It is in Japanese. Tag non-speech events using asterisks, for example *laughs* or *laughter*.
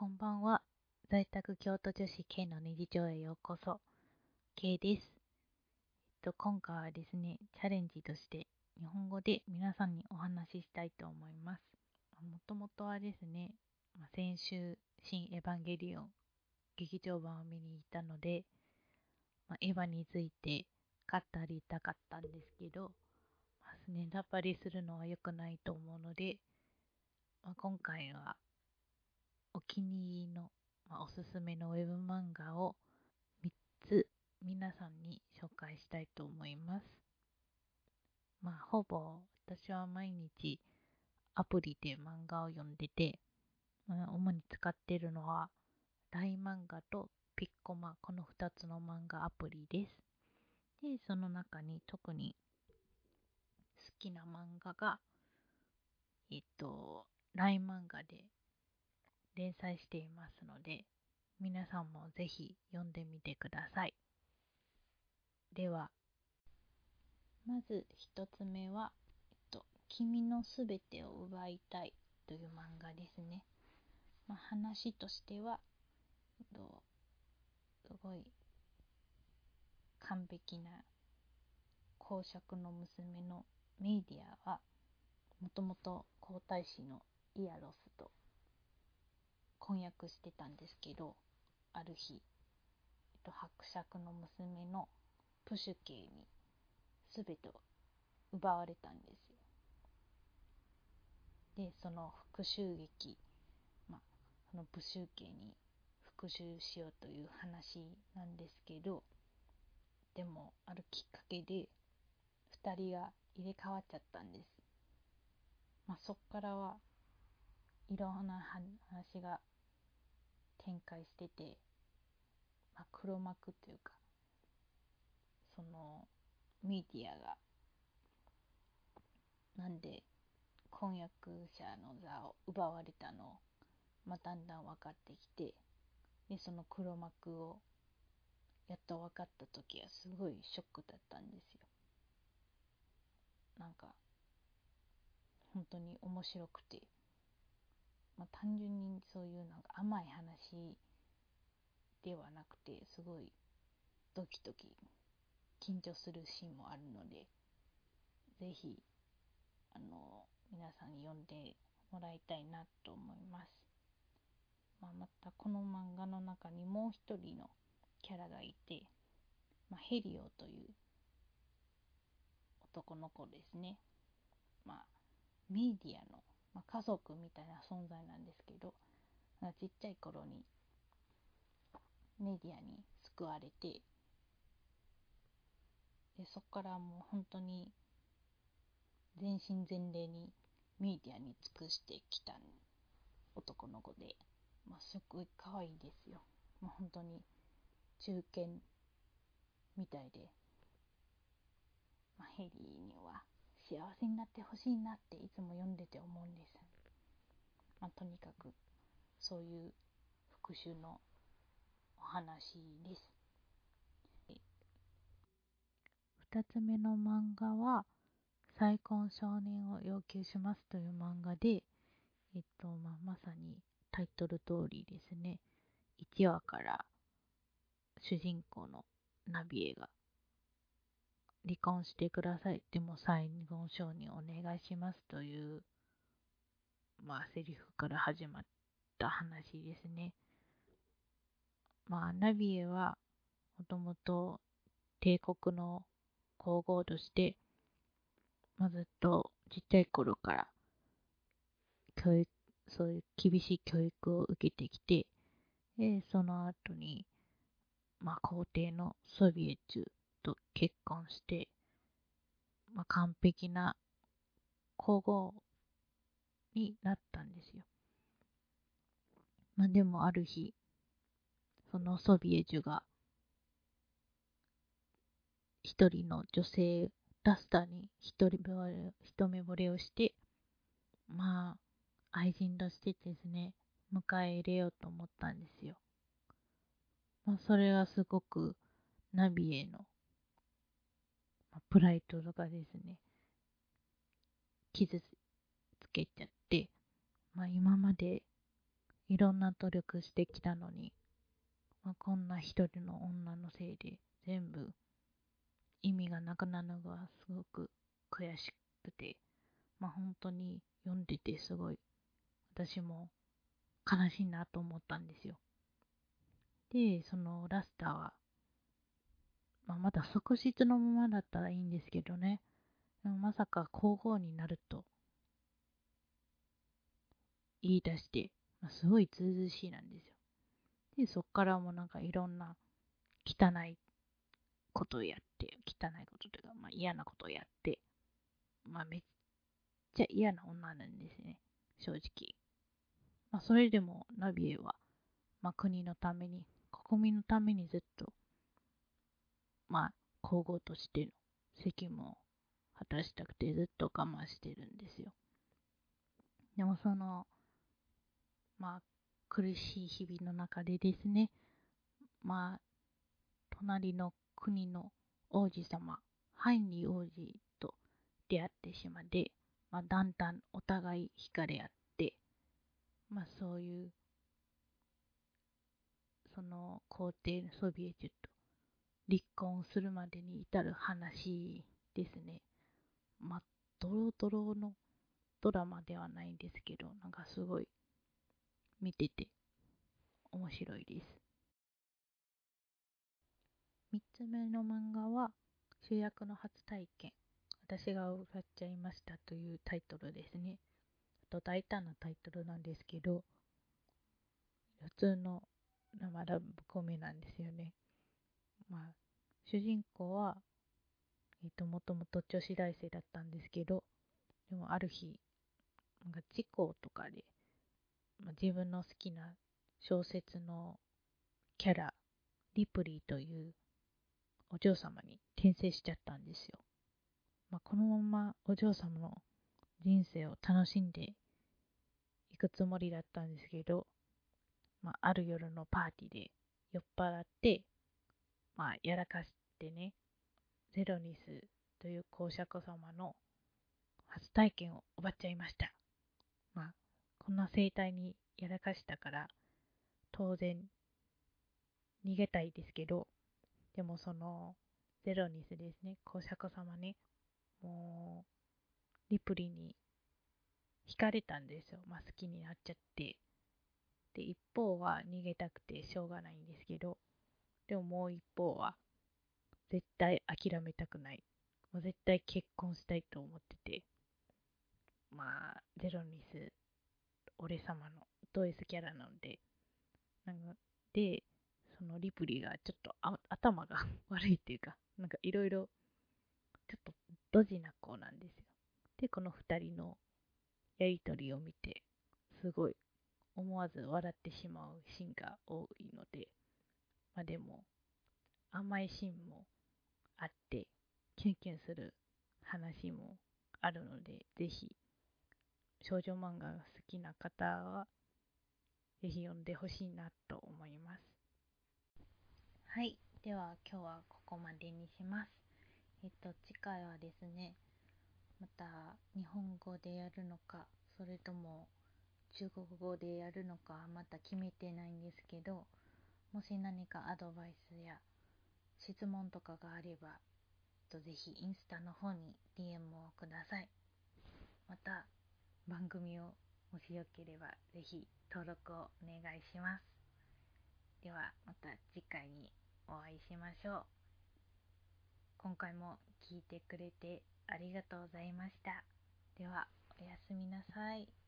こんばんは。在宅京都女子 K のネジ町へようこそ。K です。えっと、今回はですね、チャレンジとして日本語で皆さんにお話ししたいと思います。もともとはですね、ま先週、新エヴァンゲリオン劇場版を見に行ったので、まエヴァについて語りたかったんですけど、まあ、ネタバレするのは良くないと思うので、まあ、今回はお気に入りの、まあ、おすすめのウェブ漫画を3つ皆さんに紹介したいと思います。まあ、ほぼ私は毎日アプリで漫画を読んでて、まあ、主に使っているのは LINE 漫画とピッコマ、この2つの漫画アプリです。で、その中に特に好きな漫画が、えっと、LINE 漫画で連載していますので、皆さんもぜひ読んでみてください。では、まず一つ目は、えっと、君のすべてを奪いたいという漫画ですね。まあ、話としては、えっと、すごい完璧な公爵の娘のメイディアはもともと皇太子のイアロスと婚約してたんですけどある日、えっと、伯爵の娘のプシュケイに全てを奪われたんですよ。でその復讐劇、まあ、そのプシュケイに復讐しようという話なんですけどでもあるきっかけで2人が入れ替わっちゃったんです。まあ、そっからはいろんな話が展開してて、まあ、黒幕というかそのメディアがなんで婚約者の座を奪われたのを、まあ、だんだん分かってきてでその黒幕をやっと分かった時はすごいショックだったんですよ。なんか本当に面白くて。まあ、単純にそういうなんか甘い話ではなくてすごいドキドキ緊張するシーンもあるのでぜひあの皆さんに読んでもらいたいなと思います、まあ、またこの漫画の中にもう一人のキャラがいて、まあ、ヘリオという男の子ですね。まあメディアのまあ、家族みたいな存在なんですけどちっちゃい頃にメディアに救われてでそこからもう本当に全身全霊にメディアに尽くしてきた男の子で、まあ、すごい可愛いですよ、まあ、本当に中堅みたいで、まあ、ヘリーには幸せになってほしいなっていつも読んでて思うんです。とにかくそういう復讐のお話です。2つ目の漫画は「再婚少年を要求します」という漫画で、えっとまあ、まさにタイトル通りですね1話から主人公のナビエが離婚してください。でも再婚承認お願いしますという、まあ、セリフから始まった話ですね。まあ、ナビエはもともと帝国の皇后として、まあ、ずっとちっちゃい頃から教育、そういう厳しい教育を受けてきて、で、その後に、まあ、皇帝のソビエトと結婚して、まあ、完璧な皇后になったんですよ。まあ、でもある日、そのソビエジュが一人の女性ラスターに一人一目惚れをして、まあ、愛人としてですね、迎え入れようと思ったんですよ。まあ、それはすごくナビエのまあ、プライドとかですね、傷つけちゃって、まあ、今までいろんな努力してきたのに、まあ、こんな一人の女のせいで全部意味がなくなるのがすごく悔しくて、まあ本当に読んでてすごい私も悲しいなと思ったんですよ。で、そのラスターは、まあ、まだ即日のままだったらいいんですけどね。まさか皇后になると言い出して、まあ、すごいずうずしいなんですよ。で、そっからもなんかいろんな汚いことをやって、汚いことというか、まあ嫌なことをやって、まあめっちゃ嫌な女なんですね、正直。まあそれでもナビエは、まあ国のために、国民のためにずっと、まあ皇后としての責務を果たしたくてずっと我慢してるんですよ。でもその、まあ苦しい日々の中でですね、まあ隣の国の王子様、ハインリー王子と出会ってしまって、まあ、だんだんお互い惹かれ合って、まあ、そういう、その皇帝のソビエトと離婚するまでに至る話ですね。まあ、ドロドロのドラマではないんですけど、なんかすごい見てて面白いです。3つ目の漫画は主役の初体験。私が歌っちゃいましたというタイトルですね。と大胆なタイトルなんですけど普通の生ラブコメなんですよね。まあ主人公はえっ、ー、ともともと女子大生だったんですけどでもある日なんか事故とかで、自分の好きな小説のキャラリプリーというお嬢様に転生しちゃったんですよ。まあ、このままお嬢様の人生を楽しんでいくつもりだったんですけど、まあ、ある夜のパーティーで酔っ払って、まあ、やらかしてね、ゼロニスという公爵様の初体験を奪っちゃいました。まあ、こんな生態にやらかしたから、当然逃げたいですけど、でもその、ゼロニスですね、公爵様に、もう、リプリに惹かれたんですよ。まあ好きになっちゃって。で、一方は逃げたくてしょうがないんですけど、でももう一方は、絶対諦めたくない。もう絶対結婚したいと思ってて、まあ、ゼロニス、俺様のド S キャラなので、なんか、で、そのリプリーがちょっと頭が *laughs* 悪いっていうか、なんかいろいろ、ちょっとドジな子なんですよ。で、この二人のやりとりを見て、すごい思わず笑ってしまうシーンが多いので、まあでも、甘いシーンもあって、キュンキュンする話もあるので、ぜひ、少女漫画が好きな方は、ぜひ読んでほしいなと思います。はい。では今日はここまでにします。えっと、次回はですね、また日本語でやるのか、それとも中国語でやるのかまた決めてないんですけど、もし何かアドバイスや質問とかがあれば、ぜひインスタの方に DM をください。また番組をもしよければぜひ登録をお願いします。ではまた次回にお会いしましょう。今回も聞いてくれてありがとうございました。では、おやすみなさい。